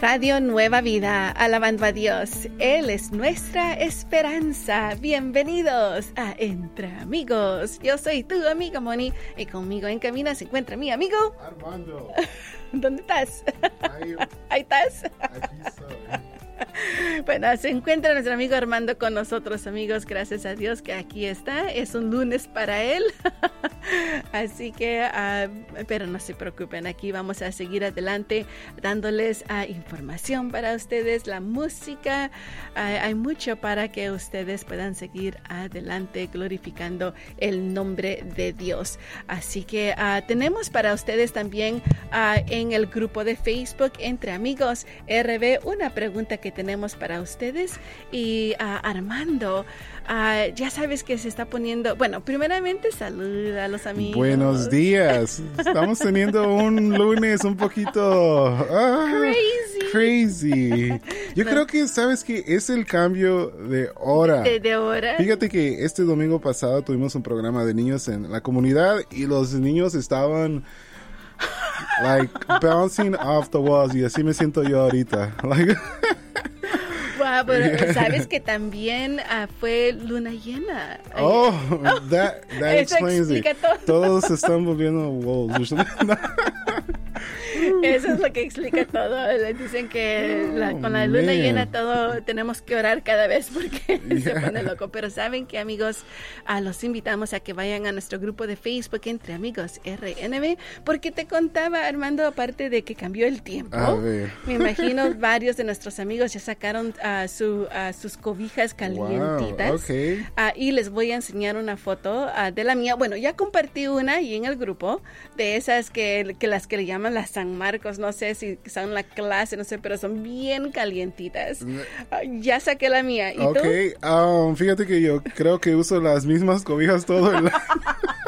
Radio Nueva Vida, alabando a Dios. Él es nuestra esperanza. Bienvenidos a Entre Amigos. Yo soy tu amiga Moni y conmigo en camino se encuentra mi amigo Armando. ¿Dónde estás? Ahí, Ahí estás. aquí. Bueno, se encuentra nuestro amigo Armando con nosotros, amigos. Gracias a Dios que aquí está. Es un lunes para él. Así que, ah, pero no se preocupen, aquí vamos a seguir adelante dándoles ah, información para ustedes, la música. Ah, hay mucho para que ustedes puedan seguir adelante glorificando el nombre de Dios. Así que tenemos para ustedes también en el grupo de Facebook entre amigos RB una pregunta que tenemos para ustedes y ah, Armando, ah, ya sabes que se está poniendo, bueno, primeramente saluda a los amigos. Buenos días. Estamos teniendo un lunes un poquito ah, Crazy. crazy. Yo creo que sabes que es el cambio de hora. De, de hora. Fíjate que este domingo pasado tuvimos un programa de niños en la comunidad y los niños estaban like bouncing off the walls y así me siento yo ahorita. Like, Wow, pero sabes que también ah, fue luna llena. oh, that that Eso explains it. explica todo. Todos están volviendo wolves. Eso es lo que explica todo. Le dicen que la- con la luna man. llena todo tenemos que orar cada vez porque se pone loco. Pero saben que amigos, ah, los invitamos a que vayan a nuestro grupo de Facebook entre amigos RNB porque te contaba Armando aparte de que cambió el tiempo. A ver. Me imagino varios de nuestros amigos ya sacaron ah, su, ah, sus cobijas calientitas. ok. Ah, y les voy a enseñar una foto de la mía. Bueno, ya compartí una ahí en el grupo de esas que, que las que le llaman las San Marcos. No sé si son la clase, no sé, pero son bien calientitas. Ah, ya saqué la mía. ¿Y Ok, tú? um, fíjate que yo creo que uso las mismas cobijas todo el año.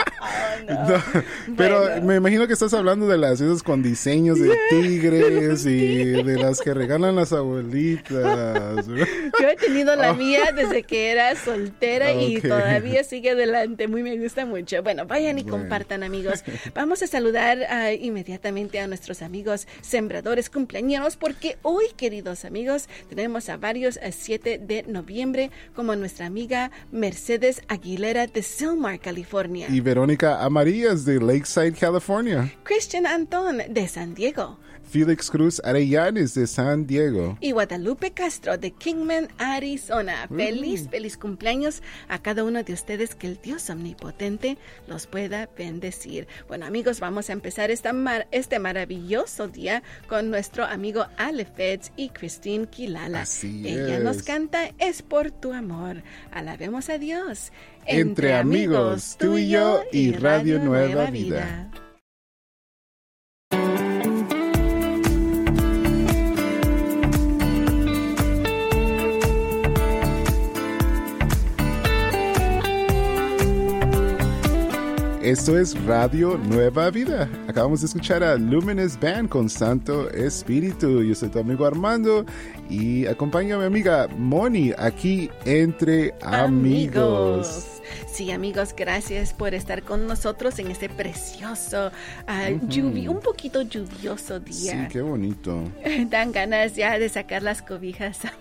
No, Pero Bueno. me imagino que estás hablando de las esas con diseños de tigres y de las que regalan las abuelitas. Yo he tenido la mía desde que era soltera y todavía sigue adelante. Muy me gusta mucho. Bueno, vayan y Bueno. compartan, amigos. Vamos a saludar ah, inmediatamente a nuestros amigos sembradores cumpleaños porque hoy, queridos amigos, tenemos a varios a 7 de noviembre como nuestra amiga Mercedes Aguilera de Silmar, California. Y Verónica Amarillas de Lakeside, California. Christian Antón de San Diego. Félix Cruz Arellanes de San Diego. y Guadalupe Castro de Kingman, Arizona. Feliz, feliz cumpleaños a cada uno de ustedes. Que el Dios omnipotente los pueda bendecir. Bueno, amigos, vamos a empezar esta mar- este maravilloso día con nuestro amigo Ale Feds y Christine Quilala. Así Ella es. nos canta Es por tu amor. Alabemos a Dios. Entre amigos, tú y yo y Radio Nueva Vida. Esto es Radio Nueva Vida. Acabamos de escuchar a Luminous Band con Santo Espíritu. Yo soy tu amigo Armando y acompaña a mi amiga Moni aquí entre amigos. Sí, amigos, gracias por estar con nosotros en este precioso, ah, lluvi- un poquito lluvioso Sí, día. qué bonito. Dan ganas ya de sacar las cobijas a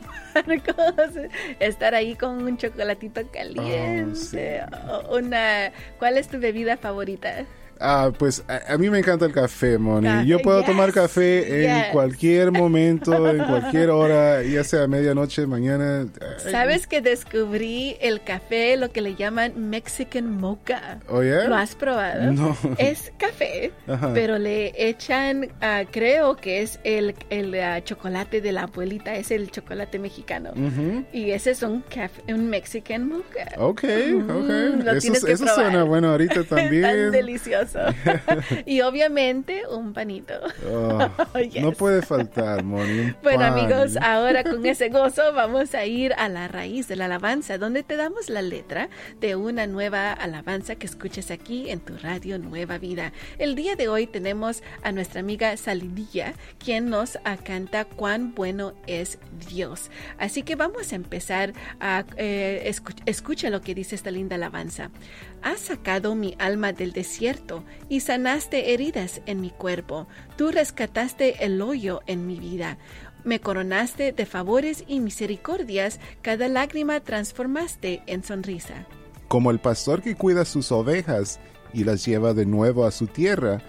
Marcos, estar ahí con un chocolatito caliente. o una, ¿Cuál es tu bebida favorita? Ah, pues a, a mí me encanta el café, Moni. Yo puedo yes, tomar café en yes. cualquier momento, en cualquier hora, ya sea medianoche, mañana. ¿Sabes que descubrí el café, lo que le llaman Mexican Mocha? ¿Oh, yeah? ¿Lo has probado? No. Es café, Ajá. pero le echan, ah, creo que es el, el ah, chocolate de la abuelita, es el chocolate mexicano. Ujú. Y ese es un, café, un Mexican Mocha. Ok, Mm, ok. lo Eso, tienes que eso probar. suena bueno ahorita Tan también. Delicioso. y obviamente un panito. Oh, Yes. No puede faltar, Moni. Bueno pan. amigos, ahora con ese gozo vamos a ir a la raíz de la alabanza, donde te damos la letra de una nueva alabanza que escuches aquí en tu radio Nueva Vida. El día de hoy tenemos a nuestra amiga Salinilla, quien nos ah, canta cuán bueno es Dios. Así que vamos a empezar a eh, escucha lo que dice esta linda alabanza. Has sacado mi alma del desierto y sanaste heridas en mi cuerpo. Tú rescataste el hoyo en mi vida. Me coronaste de favores y misericordias, cada lágrima transformaste en sonrisa. Como el pastor que cuida sus ovejas y las lleva de nuevo a su tierra,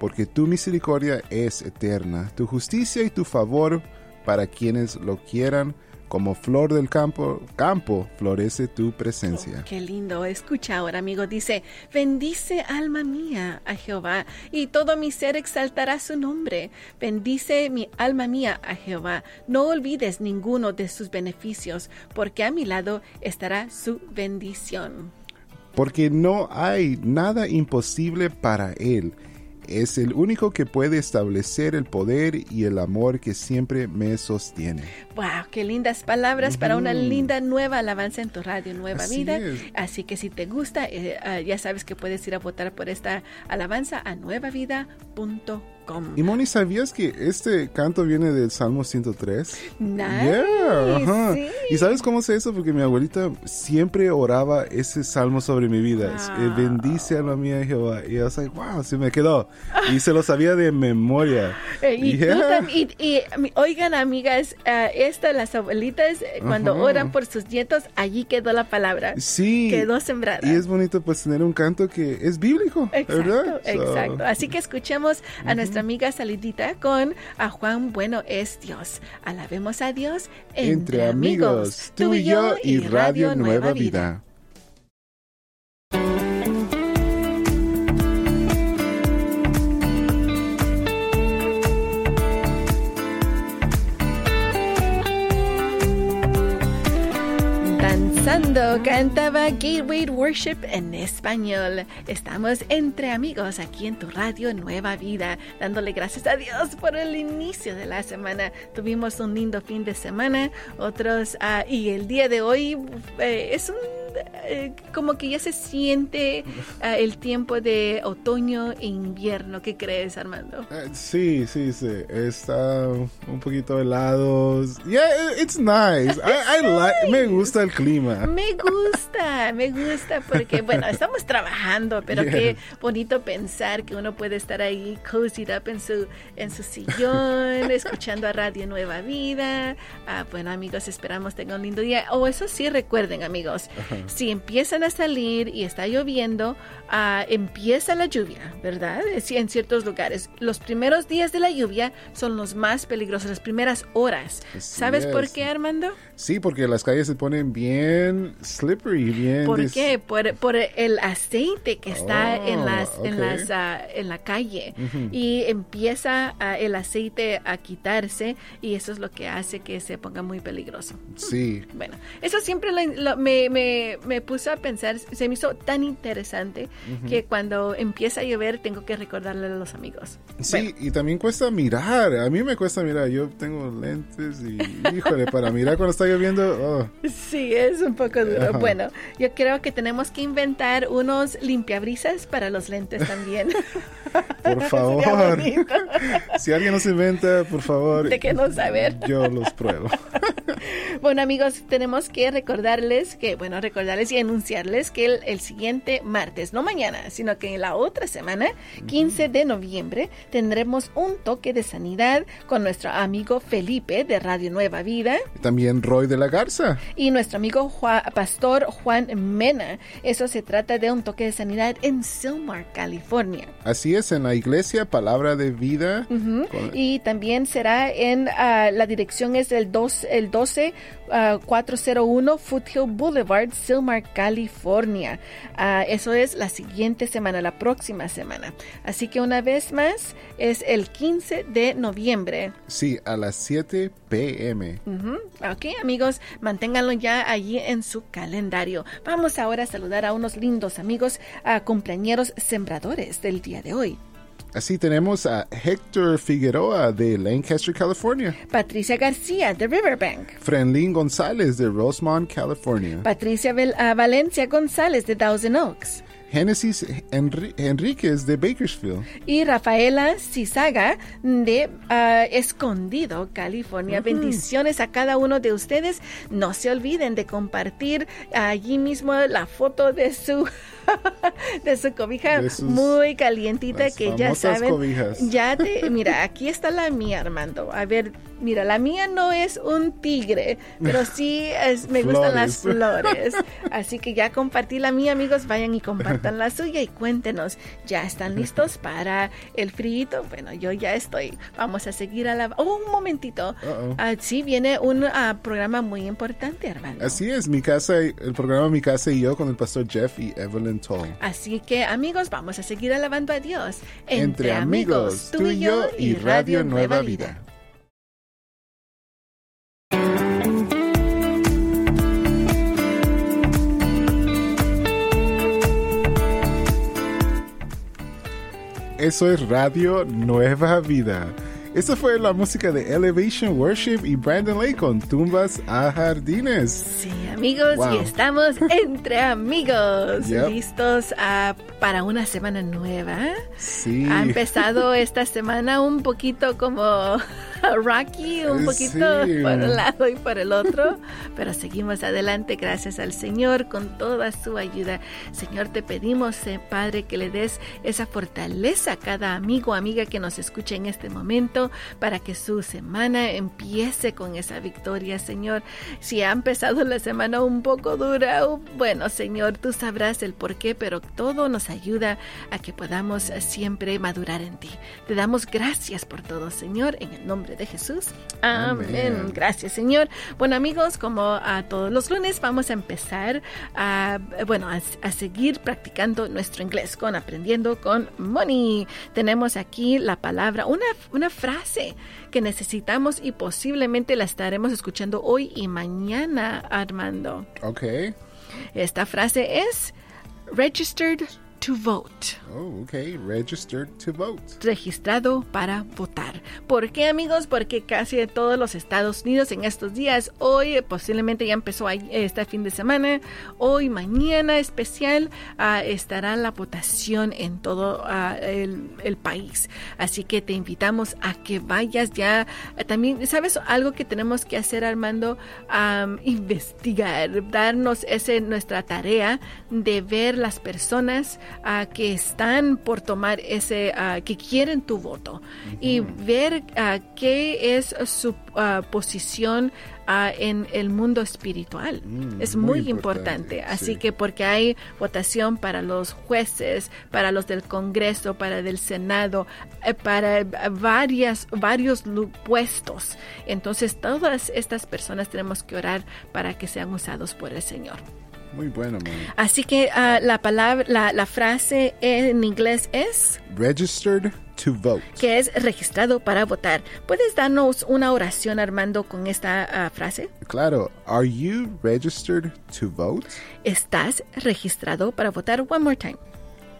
porque tu misericordia es eterna, tu justicia y tu favor para quienes lo quieran como flor del campo, campo florece tu presencia. Oh, qué lindo. Escucha ahora, amigo. Dice, bendice alma mía a Jehová y todo mi ser exaltará su nombre. Bendice mi alma mía a Jehová. No olvides ninguno de sus beneficios, porque a mi lado estará su bendición. Porque no hay nada imposible para él es el único que puede establecer el poder y el amor que siempre me sostiene. ¡Wow! ¡Qué lindas palabras para una linda nueva alabanza en tu radio Nueva Vida! Así que si te gusta, eh, ah, ya sabes que puedes ir a votar por esta alabanza a nuevavida.com. Y Moni, ¿sabías que este canto viene del Salmo 103? Nice, ¿Y sabes cómo sé eso? Porque mi abuelita siempre oraba ese salmo sobre mi vida. Eh, bendice a la mía Jehová. Y yo like, wow, se me quedó. Y se lo sabía de memoria. Eh, y, oigan, amigas, uh, esta, las abuelitas, cuando oran por sus nietos, allí quedó la palabra. Sí. Quedó sembrada. Y es bonito pues tener un canto que es bíblico, exacto, ¿verdad? Exacto. Así que escuchemos a nuestra amiga Salidita con A Juan Bueno es Dios. Alabemos a Dios entre, amigos, tú y yo y Radio Nueva Vida. Cantaba Gateway Worship en español. Estamos entre amigos aquí en tu radio Nueva Vida, dándole gracias a Dios por el inicio de la semana. Tuvimos un lindo fin de semana, otros, uh, y el día de hoy eh, es un eh, como que ya se siente uh, el tiempo de otoño e invierno. ¿Qué crees, Armando? Uh, sí, sí, sí. Está un poquito helado. Yeah, it's nice. I, I like, me gusta el clima. Me gusta, me gusta porque, bueno, estamos trabajando, pero yeah. qué bonito pensar que uno puede estar ahí cozied up en su, en su sillón, escuchando a Radio Nueva Vida. Uh, bueno, amigos, esperamos tengan un lindo día. O oh, eso sí, recuerden, amigos. -huh si empiezan a salir y está lloviendo, uh, empieza la lluvia, ¿verdad? En ciertos lugares. Los primeros días de la lluvia son los más peligrosos, las primeras horas. ¿Sabes es. por qué, Armando? Sí, porque las calles se ponen bien slippery, bien... ¿Por qué? Por, por, el aceite que está oh, en, las, okay. en, las, uh, en la calle. Uh -huh. Y empieza uh, el aceite a quitarse y eso es lo que hace que se ponga muy peligroso. Sí. Bueno, eso siempre lo, lo, me, me, me puso a pensar, se me hizo tan interesante uh -huh. que cuando empieza a llover tengo que recordarle a los amigos. Sí, bueno. y también cuesta mirar. A mí me cuesta mirar. Yo tengo lentes y, híjole, para mirar cuando está lloviendo. Oh. Sí, es un poco duro. Ajá. Bueno, yo creo que tenemos que inventar unos limpiabrisas para los lentes también. Por favor. si alguien nos inventa, por favor. No saber. Yo los pruebo. bueno, amigos, tenemos que recordarles que, bueno, recordarles y anunciarles que el, el siguiente martes, no mañana, sino que en la otra semana, 15 de noviembre, tendremos un toque de sanidad con nuestro amigo Felipe de Radio Nueva Vida. También Roy de la Garza. Y nuestro amigo Juan, Pastor Juan Mena. Eso se trata de un toque de sanidad en Silmar, California. Así es, en la iglesia Palabra de Vida. Uh -huh. con... Y también será en, uh, la dirección es el, dos, el 12 uh, 401 Foothill Boulevard, Silmar, California. Uh, eso es la siguiente semana, la próxima semana. Así que una vez más, es el 15 de noviembre. Sí, a las 7 pm. Uh -huh. Ok, amigos, manténganlo ya allí en su calendario. Vamos ahora a saludar a unos lindos amigos, a compañeros sembradores del día de hoy. Así tenemos a Héctor Figueroa de Lancaster, California. Patricia García de Riverbank. Frenlin González de Rosemont, California. Patricia Vel uh, Valencia González de Thousand Oaks. Génesis Enri Enríquez de Bakersfield. Y Rafaela Cizaga de uh, Escondido, California. Uh -huh. Bendiciones a cada uno de ustedes. No se olviden de compartir allí mismo la foto de su de su cobija de sus, muy calientita que ya saben. Cobijas. Ya te, mira, aquí está la mía, Armando. A ver, mira, la mía no es un tigre, pero sí es, me gustan las flores. Así que ya compartí la mía, amigos. Vayan y compartan la suya y cuéntenos, ¿ya están listos para el frío? Bueno, yo ya estoy. Vamos a seguir a la... Oh, un momentito. Uh sí, viene un uh, programa muy importante, Armando. Así es, mi casa, el programa Mi Casa y yo con el pastor Jeff y Evelyn Así que, amigos, vamos a seguir alabando a Dios. Entre, amigos, tú y yo y Radio Nueva Vida. Eso es Radio Nueva Vida. Esa fue la música de Elevation Worship y Brandon Lake con Tumbas a Jardines. Sí, amigos, y estamos entre amigos, listos ah, para una semana nueva. Sí. Ha empezado esta semana un poquito como Rocky un poquito por un lado y por el otro, pero seguimos adelante gracias al Señor con toda su ayuda. Señor, te pedimos, eh, Padre, que le des esa fortaleza a cada amigo o amiga que nos escuche en este momento para que su semana empiece con esa victoria, Señor. Si ha empezado la semana un poco dura, bueno, Señor, tú sabrás el por qué, pero todo nos ayuda a que podamos siempre madurar en ti. Te damos gracias por todo, Señor, en el nombre de Jesús. Amén. Gracias, Señor. Bueno, amigos, como a todos los lunes, vamos a empezar a, bueno, a, seguir practicando nuestro inglés con aprendiendo con Money. Tenemos aquí la palabra, una, una frase que necesitamos y posiblemente la estaremos escuchando hoy y mañana, Armando. Ok. Esta frase es registered to vote. Oh, okay. Registered to vote. Registrado para votar. ¿Por qué, amigos? Porque casi todos los Estados Unidos en estos días, hoy posiblemente ya empezó este fin de semana, hoy, mañana especial, uh, estará la votación en todo uh, el, país. Así que te invitamos a que vayas ya. también, ¿sabes algo que tenemos que hacer, Armando? investigar, darnos ese, nuestra tarea de ver las personas que están por tomar ese, que quieren tu voto y ver qué es su posición en el mundo espiritual. Mm, es muy, importante. Así que porque hay votación para los jueces, para los del Congreso, para del Senado, eh, para varias, varios puestos. Entonces todas estas personas tenemos que orar para que sean usados por el Señor. Muy bueno, Así que uh, la palabra, la, la, frase en inglés es registered to vote, que es registrado para votar. ¿Puedes darnos una oración, Armando, con esta uh, frase? Claro. Are you registered to vote? ¿Estás registrado para votar? One more time.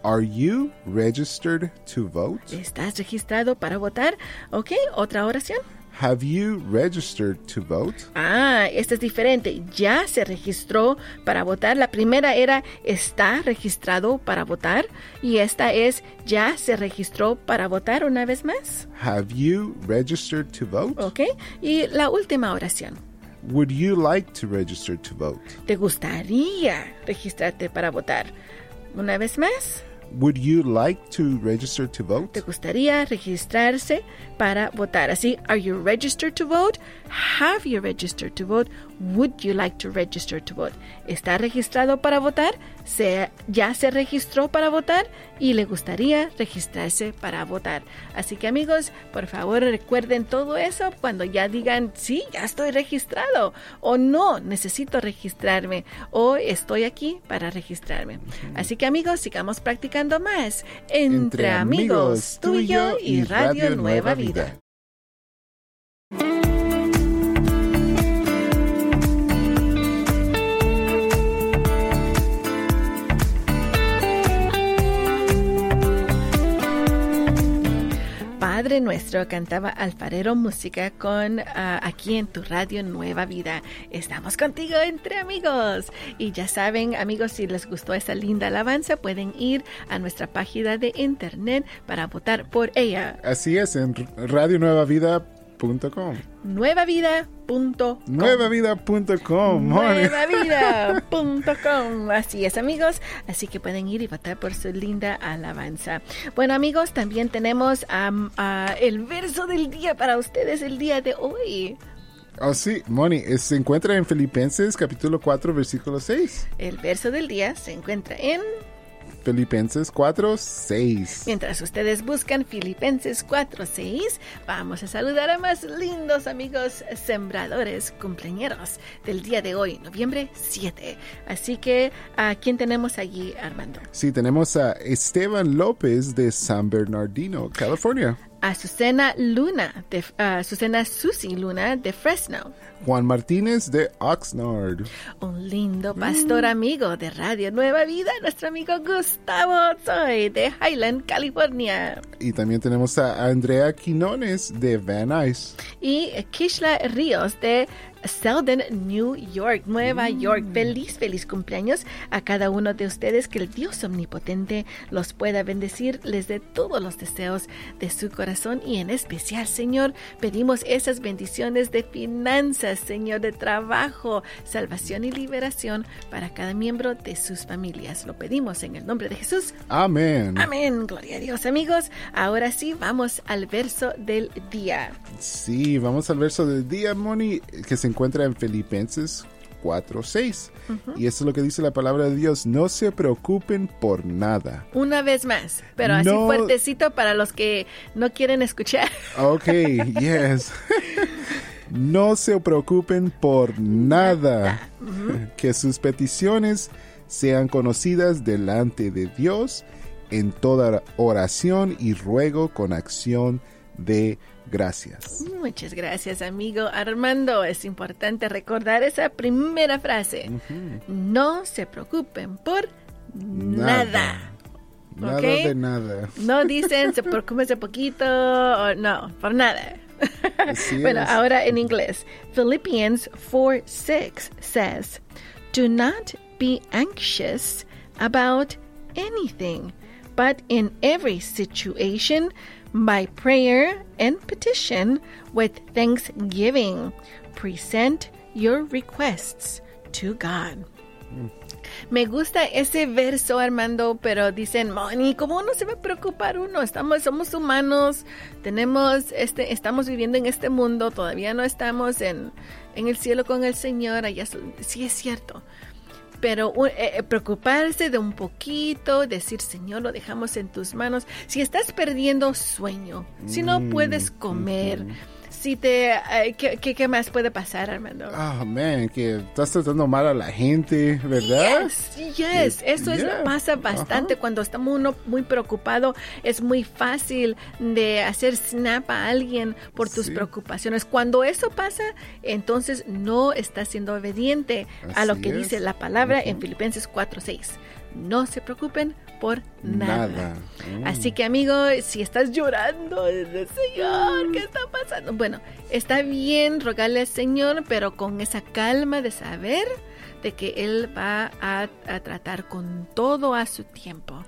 Are you registered to vote? ¿Estás registrado para votar? Ok, otra oración. Have you registered to vote? Ah, esta es diferente. Ya se registró para votar. La primera era está registrado para votar y esta es ya se registró para votar una vez más. Have you registered to vote? Ok. Y la última oración. Would you like to register to vote? ¿Te gustaría registrarte para votar? Una vez más. Would you like to register to vote? ¿Te gustaría registrarse para votar? Así, are you registered to vote? Have you registered to vote? Would you like to register to vote? ¿Está registrado para votar? ¿Se, ¿Ya se registró para votar? Y le gustaría registrarse para votar. Así que amigos, por favor recuerden todo eso cuando ya digan, sí, ya estoy registrado. O no, necesito registrarme. O estoy aquí para registrarme. Así que amigos, sigamos practicando más. Entre, amigos, tú y yo y Radio, Nueva Vida. Padre Nuestro cantaba Alfarero Música con ah, aquí en tu radio Nueva Vida. Estamos contigo entre amigos. Y ya saben, amigos, si les gustó esa linda alabanza, pueden ir a nuestra página de internet para votar por ella. Así es, en radionuevavida.com. Nuevavida.com Nuevavida.com. Nuevavida.com. Así es, amigos. Así que pueden ir y votar por su linda alabanza. Bueno, amigos, también tenemos el verso del día para ustedes el día de hoy. Oh, sí, Moni, se encuentra en Filipenses capítulo 4, versículo 6. El verso del día se encuentra en Filipenses 4, 6. Mientras ustedes buscan Filipenses 4, 6, vamos a saludar a más lindos amigos sembradores cumpleañeros del día de hoy, noviembre 7. Así que, ¿a quién tenemos allí, Armando? Sí, tenemos a Esteban López de San Bernardino, California. Azucena Luna, de, uh, Azucena Susi Luna de Fresno. Juan Martínez de Oxnard. Un lindo pastor amigo de Radio Nueva Vida, nuestro amigo Gustavo Soy de Highland, California. Y también tenemos a Andrea Quinones de Van Nuys. Y Kishla Ríos de Selden, New York, Nueva mm. York. Feliz, feliz cumpleaños a cada uno de ustedes. Que el Dios omnipotente los pueda bendecir, les dé todos los deseos de su corazón y en especial, Señor, pedimos esas bendiciones de finanzas, Señor, de trabajo, salvación y liberación para cada miembro de sus familias. Lo pedimos en el nombre de Jesús. Amén. Amén. Gloria a Dios, amigos. Ahora sí, vamos al verso del día. Sí, vamos al verso del día, Moni, que se encuentra en Filipenses 4:6. Y eso es lo que dice la palabra de Dios. No se preocupen por nada. Una vez más, pero así fuertecito para los que no quieren escuchar. Ok, yes. No se preocupen por nada. Que sus peticiones sean conocidas delante de Dios en toda oración y ruego con acción de gracias. Muchas gracias, amigo Armando. Es importante recordar esa primera frase. No se preocupen por nada. Nada, de nada. No dicen se preocupen un poquito o no, por nada. bueno, ahora en inglés. Philippians 4 6 says, Do not be anxious about anything, but in every situation, by prayer and petition with thanksgiving. Present your requests to God. Me gusta ese verso, Armando, pero dicen, Moni, ¿cómo no se va a preocupar uno? Estamos, somos humanos, tenemos, este, estamos viviendo en este mundo, todavía no estamos en, en el cielo con el Señor, allá sí es cierto pero eh, eh, preocuparse de un poquito, decir, Señor, lo dejamos en tus manos. Si estás perdiendo sueño, si no puedes mm, comer, si te... ¿qué, ¿qué, más puede pasar, Armando? Ah, man, que estás tratando mal a la gente, ¿verdad? Yes, yes. Eso es, pasa bastante cuando estamos uno muy preocupado. Es muy fácil de hacer snap a alguien por tus preocupaciones. Cuando eso pasa, entonces no estás siendo obediente a lo que dice la palabra en Filipenses 4.6. No se preocupen por nada. Mm. Así que amigo, si estás llorando, Señor, ¿qué está pasando? Bueno, está bien rogarle al Señor, pero con esa calma de saber de que Él va a, tratar con todo a su tiempo.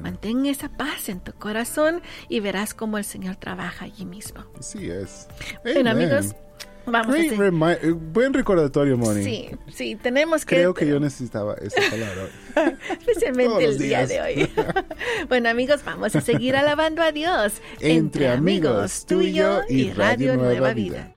Mantén esa paz en tu corazón y verás cómo el Señor trabaja allí mismo. Así es. Bueno, amigos, Vamos eh, buen recordatorio, Moni. Sí, sí, tenemos que... Creo que yo necesitaba esa palabra. Especialmente el día de hoy. bueno, amigos, vamos a seguir alabando a Dios. Entre, amigos, tuyo y Radio, Nueva, Vida.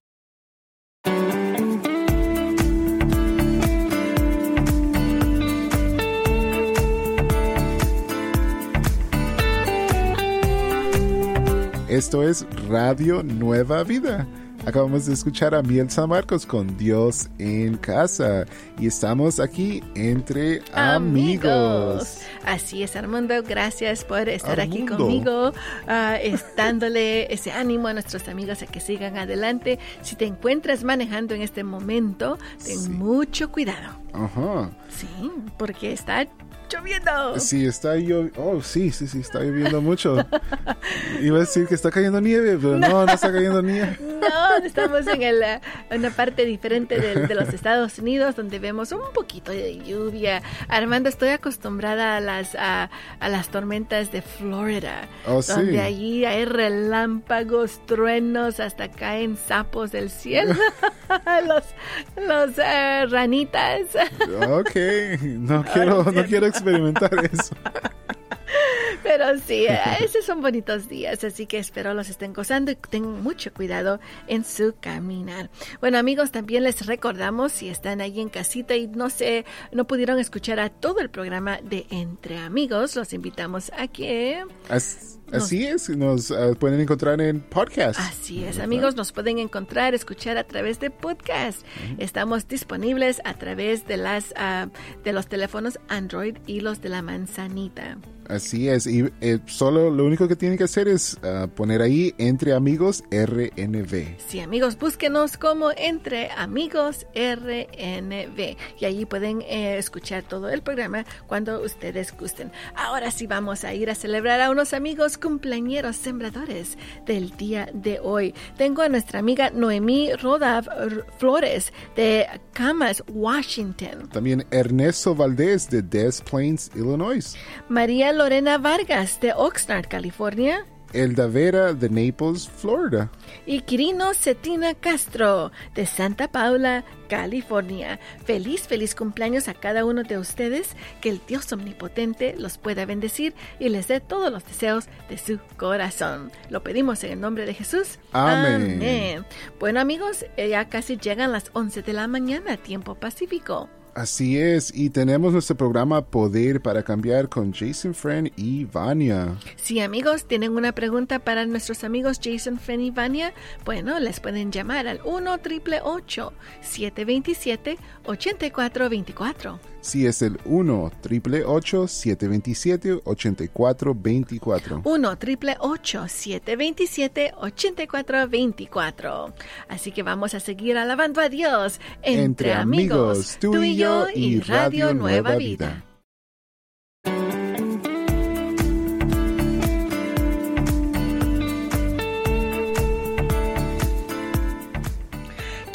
Esto es Radio Nueva Vida Acabamos de escuchar a Miel San Marcos con Dios en casa y estamos aquí entre amigos. Así es, Armando, gracias por estar aquí conmigo, uh, dándole ese ánimo a nuestros amigos a que sigan adelante. Si te encuentras manejando en este momento, ten mucho cuidado. Ajá. Sí, porque está lloviendo. Sí, está lloviendo. Oh, sí, sí, sí, está lloviendo mucho. Iba a decir que está cayendo nieve, pero no, no, está cayendo nieve. No, estamos en el, una parte diferente de, los Estados Unidos donde vemos un poquito de lluvia. Armando, estoy acostumbrada a las, a, las tormentas de Florida, oh, donde allí hay relámpagos, truenos, hasta caen sapos del cielo. los los eh, ranitas. Ok, no quiero, no quiero experimentar eso. Pero sí, esos son bonitos días, así que espero los estén gozando y tengan mucho cuidado en su caminar. Bueno, amigos, también les recordamos si están ahí en casita y no sé, no pudieron escuchar a todo el programa de Entre Amigos, los invitamos a que Así es, nos ah, pueden encontrar en podcast. Así es, amigos, nos pueden encontrar, escuchar a través de podcast. Estamos disponibles a través de las uh, de los teléfonos Android y los de la manzanita. Así es, y eh, solo lo único que tienen que hacer es uh, poner ahí Entre Amigos RNV. Sí, amigos, búsquenos como Entre Amigos RNV y allí pueden eh, escuchar todo el programa cuando ustedes gusten. Ahora sí vamos a ir a celebrar a unos amigos cumpleañeros sembradores del día de hoy. Tengo a nuestra amiga Noemí Rodav Flores de Camas, Washington. También Ernesto Valdés de Des Plains, Illinois. María Lorena Vargas de Oxnard, California. Elda Vera de Naples, Florida. Y Quirino Cetina Castro de Santa Paula, California. Feliz, feliz cumpleaños a cada uno de ustedes. Que el Dios Omnipotente los pueda bendecir y les dé todos los deseos de su corazón. Lo pedimos en el nombre de Jesús. Amén. Amén. Bueno amigos, ya casi llegan las 11 de la mañana, tiempo pacífico. Así es, y tenemos nuestro programa Poder para Cambiar con Jason Friend y Vania. Sí, amigos, tienen una pregunta para nuestros amigos Jason Friend y Vania. Bueno, les pueden llamar al 1 727 8424 Sí, es el 1 727 8424 1 727 8424 Así que vamos a seguir alabando a Dios. Entre, Entre amigos, tú y yo y Radio Nueva Vida.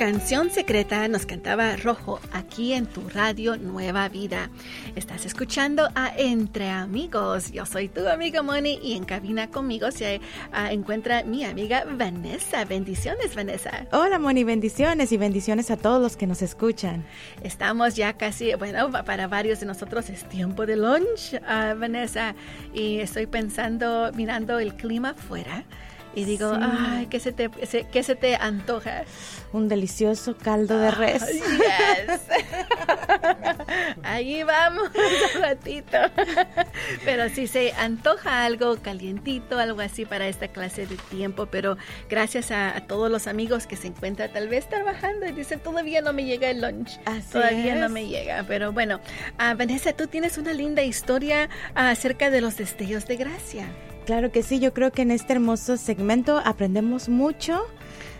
Canción secreta nos cantaba Rojo aquí en tu radio Nueva Vida. Estás escuchando a Entre Amigos. Yo soy tu amiga Moni y en cabina conmigo se uh, encuentra mi amiga Vanessa. Bendiciones, Vanessa. Hola Moni, bendiciones y bendiciones a todos los que nos escuchan. Estamos ya casi, bueno, para varios de nosotros es tiempo de lunch, uh, Vanessa, y estoy pensando, mirando el clima afuera y digo, sí. ay, ¿qué se, te, ¿qué se te antoja? Un delicioso caldo de res. Oh, yes. Ahí vamos un ratito. Pero si se antoja algo calientito, algo así para esta clase de tiempo, pero gracias a, a todos los amigos que se encuentran tal vez trabajando y dicen, todavía no me llega el lunch. Así todavía es. no me llega. Pero bueno, uh, Vanessa, tú tienes una linda historia uh, acerca de los destellos de gracia. Claro que sí, yo creo que en este hermoso segmento aprendemos mucho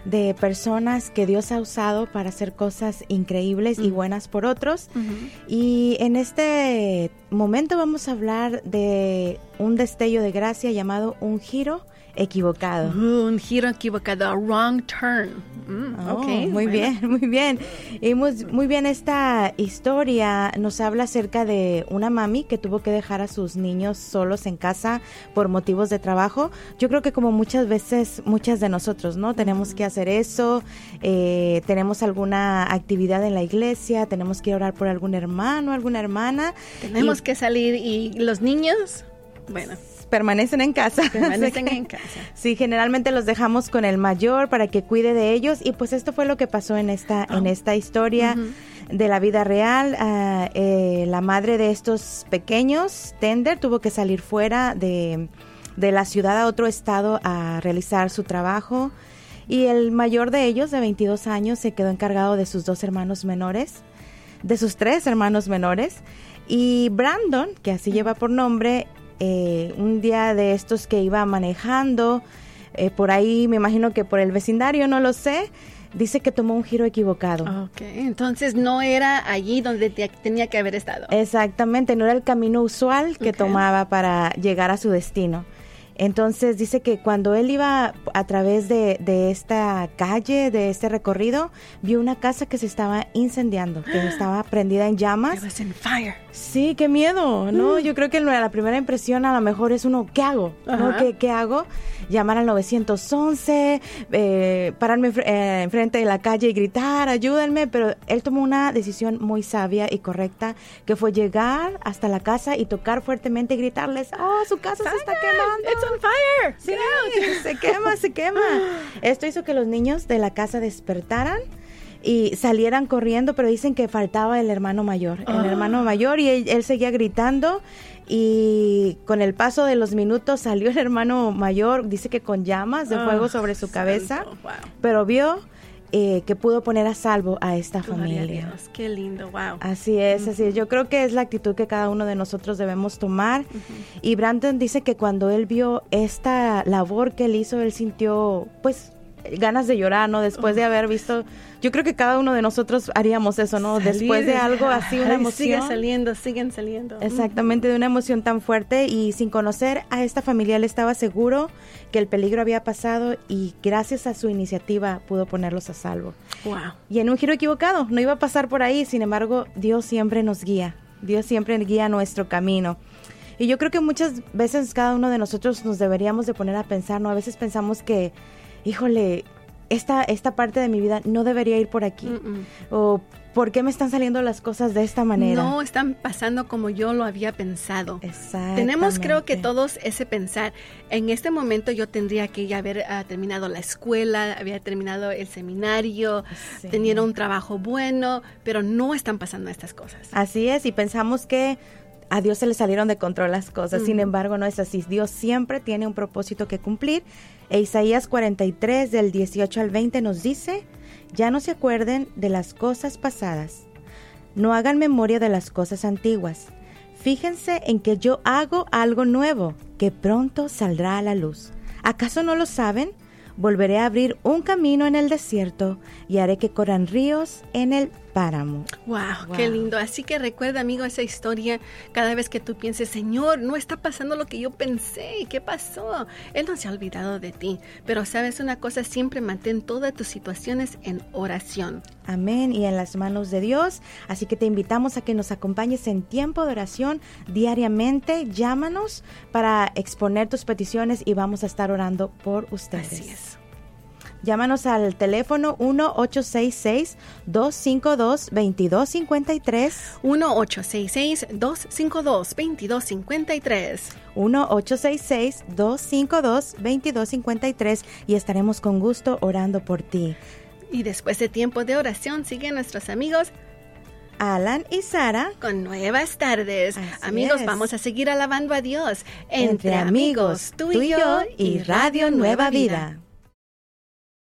de personas que Dios ha usado para hacer cosas increíbles uh -huh. y buenas por otros. Uh -huh. Y en este momento vamos a hablar de un destello de gracia llamado un giro equivocado. Uh, un giro equivocado, a wrong turn. Mm, oh, okay, muy bueno. bien, muy bien. Y muy, muy, bien esta historia nos habla acerca de una mami que tuvo que dejar a sus niños solos en casa por motivos de trabajo. Yo creo que como muchas veces, muchas de nosotros, ¿no? Tenemos que hacer eso, eh, tenemos alguna actividad en la iglesia, tenemos que orar por algún hermano, alguna hermana. Tenemos y, que salir y los niños, bueno permanecen en casa. Permanecen en casa. Sí, generalmente los dejamos con el mayor para que cuide de ellos y pues esto fue lo que pasó en esta, oh. en esta historia. Uh -huh de la vida real. Uh, eh, la madre de estos pequeños, Tender, tuvo que salir fuera de, de, la ciudad a otro estado a realizar su trabajo. Y el mayor de ellos, de 22 años, se quedó encargado de sus dos hermanos menores, de sus tres hermanos menores. Y Brandon, que así lleva por nombre, eh, un día de estos que iba manejando, eh, por ahí me imagino que por el vecindario, no lo sé, dice que tomó un giro equivocado. Ok, entonces no era allí donde te, tenía que haber estado. Exactamente, no era el camino usual que okay. tomaba para llegar a su destino. Entonces dice que cuando él iba a través de, de, esta calle, de este recorrido, vio una casa que se estaba incendiando, que estaba prendida en llamas. fire. Sí, qué miedo, ¿no? Mm. Yo creo que la primera impresión a lo mejor es uno, ¿qué hago? ¿No? ¿Qué, ¿Qué, hago? Llamar al 911, eh, pararme eh, enfrente de la calle y gritar, ayúdenme, pero él tomó una decisión muy sabia y correcta, que fue llegar hasta la casa y tocar fuertemente y gritarles, oh, su casa se está quemando. It's on fire. Sí, se quema, se quema. Esto hizo que los niños de la casa despertaran y salieran corriendo, pero dicen que faltaba el hermano mayor, el ah. hermano mayor y él, seguía gritando y con el paso de los minutos salió el hermano mayor, dice que con llamas de fuego ah, sobre su cabeza, pero vio eh, que pudo poner a salvo a esta familia. Dios, qué lindo, wow. Así es, así es. Yo creo que es la actitud que cada uno de nosotros debemos tomar. Y Brandon dice que cuando él vio esta labor que él hizo, él sintió, pues, ganas de llorar, ¿no? Después de haber visto, yo creo que cada uno de nosotros haríamos eso, ¿no? Después de algo así, una emoción. Sigue saliendo, siguen saliendo. Exactamente, de una emoción tan fuerte y sin conocer a esta familia, él estaba seguro que el peligro había pasado y gracias a su iniciativa pudo ponerlos a salvo. Wow. Y en un giro equivocado, no iba a pasar por ahí, sin embargo, Dios siempre nos guía, Dios siempre guía nuestro camino. Y yo creo que muchas veces cada uno de nosotros nos deberíamos de poner a pensar, ¿no? A veces pensamos que híjole, esta, esta parte de mi vida no debería ir por aquí. O ¿por qué me están saliendo las cosas de esta manera? No están pasando como yo lo había pensado. Tenemos creo que todos ese pensar. En este momento yo tendría que ya haber ah, terminado la escuela, había terminado el seminario, tenía un trabajo bueno, pero no están pasando estas cosas. Así es, y pensamos que a Dios se le salieron de control las cosas. Sin embargo, no es así. Dios siempre tiene un propósito que cumplir. E Isaías 43 del 18 al 20 nos dice, ya no se acuerden de las cosas pasadas. No hagan memoria de las cosas antiguas. Fíjense en que yo hago algo nuevo, que pronto saldrá a la luz. ¿Acaso no lo saben? Volveré a abrir un camino en el desierto y haré que corran ríos en el páramo. Wow, qué lindo. Así que recuerda, amigo, esa historia cada vez que tú pienses, Señor, no está pasando lo que yo pensé. ¿Qué pasó? Él no se ha olvidado de ti. Pero sabes una cosa, siempre mantén todas tus situaciones en oración. Amén. Y en las manos de Dios. Así que te invitamos a que nos acompañes en tiempo de oración diariamente. Llámanos para exponer tus peticiones y vamos a estar orando por ustedes. Así es. Llámanos al teléfono 1-866-252-2253. 1-866-252-2253. 1-866-252-2253 y estaremos con gusto orando por ti. Y después de tiempo de oración siguen nuestros amigos Alan y Sara con nuevas tardes. amigos, vamos a seguir alabando a Dios entre, amigos, tú y yo y Radio Nueva Vida.